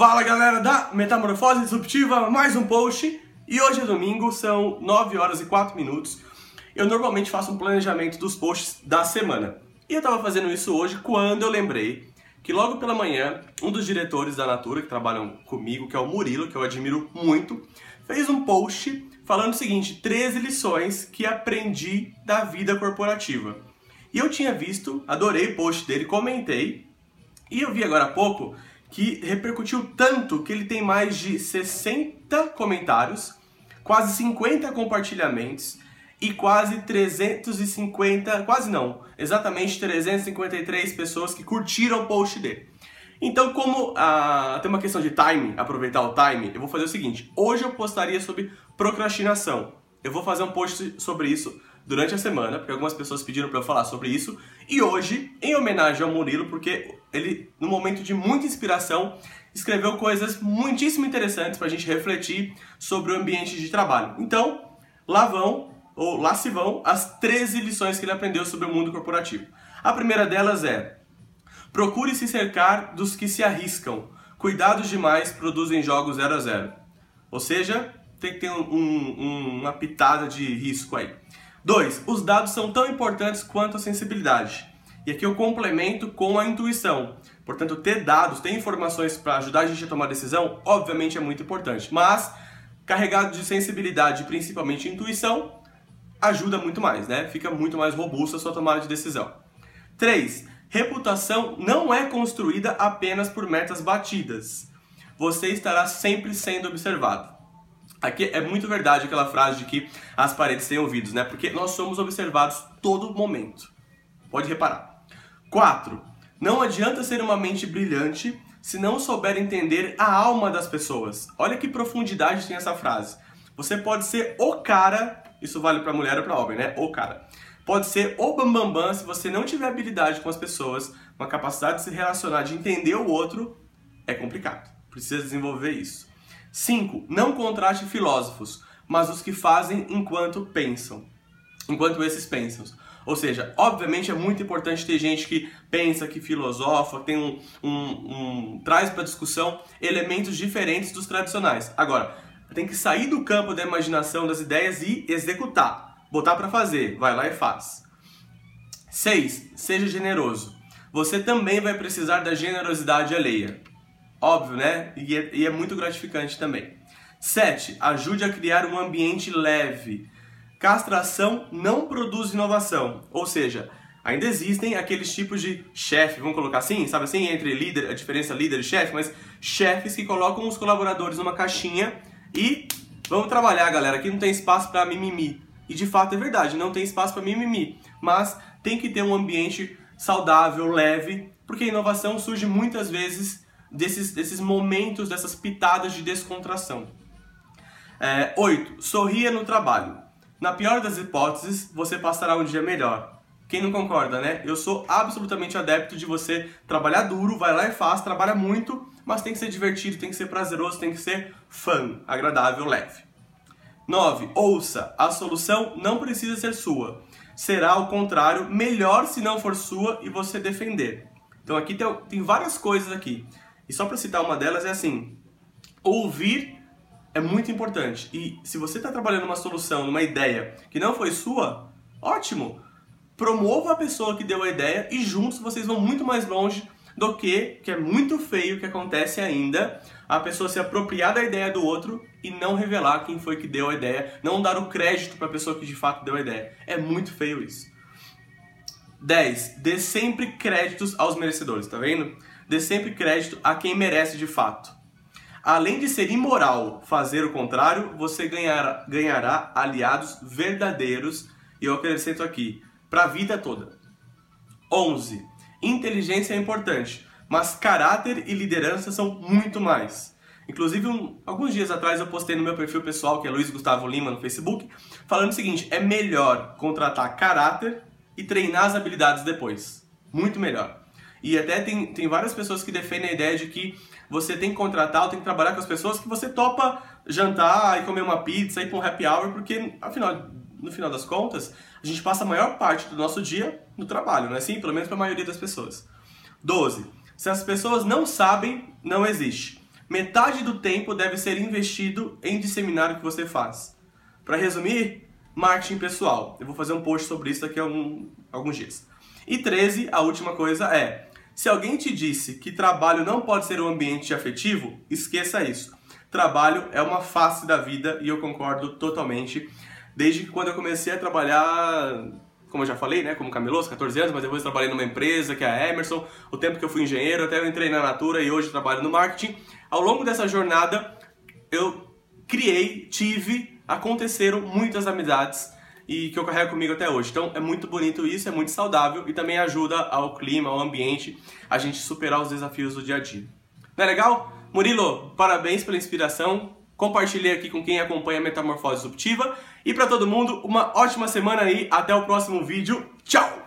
Fala galera da Metamorfose Disruptiva, mais um post. E hoje é domingo, são 9 horas e 4 minutos. Eu normalmente faço um planejamento dos posts da semana. E eu tava fazendo isso hoje quando eu lembrei que logo pela manhã, um dos diretores da Natura que trabalham comigo, que é o Murilo, que eu admiro muito, fez um post falando o seguinte: 13 lições que aprendi da vida corporativa. E eu tinha visto, adorei o post dele, comentei, e eu vi agora há pouco que repercutiu tanto que ele tem mais de 60 comentários, quase 50 compartilhamentos e quase 350, quase não, exatamente 353 pessoas que curtiram o post dele. Então, como ah, tem uma questão de time, aproveitar o time, eu vou fazer o seguinte: hoje eu postaria sobre procrastinação. Eu vou fazer um post sobre isso durante a semana, porque algumas pessoas pediram para eu falar sobre isso. E hoje, em homenagem ao Murilo, porque ele, no momento de muita inspiração, escreveu coisas muitíssimo interessantes para a gente refletir sobre o ambiente de trabalho. Então, lá vão, ou lá se vão, as 13 lições que ele aprendeu sobre o mundo corporativo. A primeira delas é: procure se cercar dos que se arriscam. Cuidados demais produzem jogos 0 a 0. Ou seja, tem que ter um, um, uma pitada de risco aí. 2. Os dados são tão importantes quanto a sensibilidade. E aqui eu complemento com a intuição. Portanto, ter dados, ter informações para ajudar a gente a tomar decisão, obviamente é muito importante. Mas, carregado de sensibilidade, principalmente intuição, ajuda muito mais, né? Fica muito mais robusta a sua tomada de decisão. 3. Reputação não é construída apenas por metas batidas. Você estará sempre sendo observado. Aqui é muito verdade aquela frase de que as paredes têm ouvidos, né? Porque nós somos observados todo momento. Pode reparar. 4. Não adianta ser uma mente brilhante se não souber entender a alma das pessoas. Olha que profundidade tem essa frase. Você pode ser o cara, isso vale para mulher ou para homem, né? O cara. Pode ser o bambambam bam, bam, se você não tiver habilidade com as pessoas, uma capacidade de se relacionar, de entender o outro, é complicado. Precisa desenvolver isso. 5. Não contraste filósofos, mas os que fazem enquanto pensam. Enquanto esses pensam. Ou seja, obviamente é muito importante ter gente que pensa, que filosofa, tem um, um, um traz para discussão elementos diferentes dos tradicionais. Agora, tem que sair do campo da imaginação das ideias e executar, botar para fazer, vai lá e faz. 6. Seja generoso. Você também vai precisar da generosidade alheia. Óbvio, né? E é, e é muito gratificante também. 7. Ajude a criar um ambiente leve. Castração não produz inovação. Ou seja, ainda existem aqueles tipos de chefe, vamos colocar assim, sabe assim, entre líder, a diferença líder e chefe, mas chefes que colocam os colaboradores numa caixinha e vamos trabalhar, galera. Aqui não tem espaço para mimimi. E de fato é verdade, não tem espaço para mimimi. Mas tem que ter um ambiente saudável, leve, porque a inovação surge muitas vezes desses, desses momentos, dessas pitadas de descontração. É, 8. Sorria no trabalho. Na pior das hipóteses, você passará um dia melhor. Quem não concorda, né? Eu sou absolutamente adepto de você trabalhar duro, vai lá e faz, trabalha muito, mas tem que ser divertido, tem que ser prazeroso, tem que ser fã, agradável, leve. 9. Ouça. A solução não precisa ser sua. Será, ao contrário, melhor se não for sua e você defender. Então aqui tem, tem várias coisas aqui. E só para citar uma delas é assim: ouvir é muito importante. E se você está trabalhando uma solução, numa ideia que não foi sua, ótimo. Promova a pessoa que deu a ideia e juntos vocês vão muito mais longe do que, que é muito feio que acontece ainda, a pessoa se apropriar da ideia do outro e não revelar quem foi que deu a ideia, não dar o crédito para a pessoa que de fato deu a ideia. É muito feio isso. 10. Dê sempre créditos aos merecedores, tá vendo? dê sempre crédito a quem merece de fato. Além de ser imoral fazer o contrário, você ganhará, ganhará aliados verdadeiros, e eu acrescento aqui, para a vida toda. 11. Inteligência é importante, mas caráter e liderança são muito mais. Inclusive, um, alguns dias atrás eu postei no meu perfil pessoal, que é Luiz Gustavo Lima, no Facebook, falando o seguinte: é melhor contratar caráter e treinar as habilidades depois. Muito melhor. E até tem, tem várias pessoas que defendem a ideia de que você tem que contratar ou tem que trabalhar com as pessoas que você topa jantar e comer uma pizza e ir para um happy hour, porque afinal, no final das contas, a gente passa a maior parte do nosso dia no trabalho, não é assim? Pelo menos para a maioria das pessoas. 12. Se as pessoas não sabem, não existe. metade do tempo deve ser investido em disseminar o que você faz. Para resumir, marketing pessoal. Eu vou fazer um post sobre isso daqui a um, alguns dias. E 13, a última coisa é: se alguém te disse que trabalho não pode ser um ambiente afetivo, esqueça isso. Trabalho é uma face da vida e eu concordo totalmente. Desde que quando eu comecei a trabalhar, como eu já falei, né, como cameloso, 14 anos, mas depois trabalhei numa empresa que é a Emerson, o tempo que eu fui engenheiro, até eu entrei na Natura e hoje trabalho no marketing. Ao longo dessa jornada, eu criei, tive, aconteceram muitas amizades e que eu carrego comigo até hoje. Então é muito bonito isso, é muito saudável e também ajuda ao clima, ao ambiente, a gente superar os desafios do dia a dia. Não é legal? Murilo, parabéns pela inspiração. Compartilhei aqui com quem acompanha a Metamorfose Disruptiva. E para todo mundo, uma ótima semana aí. Até o próximo vídeo. Tchau!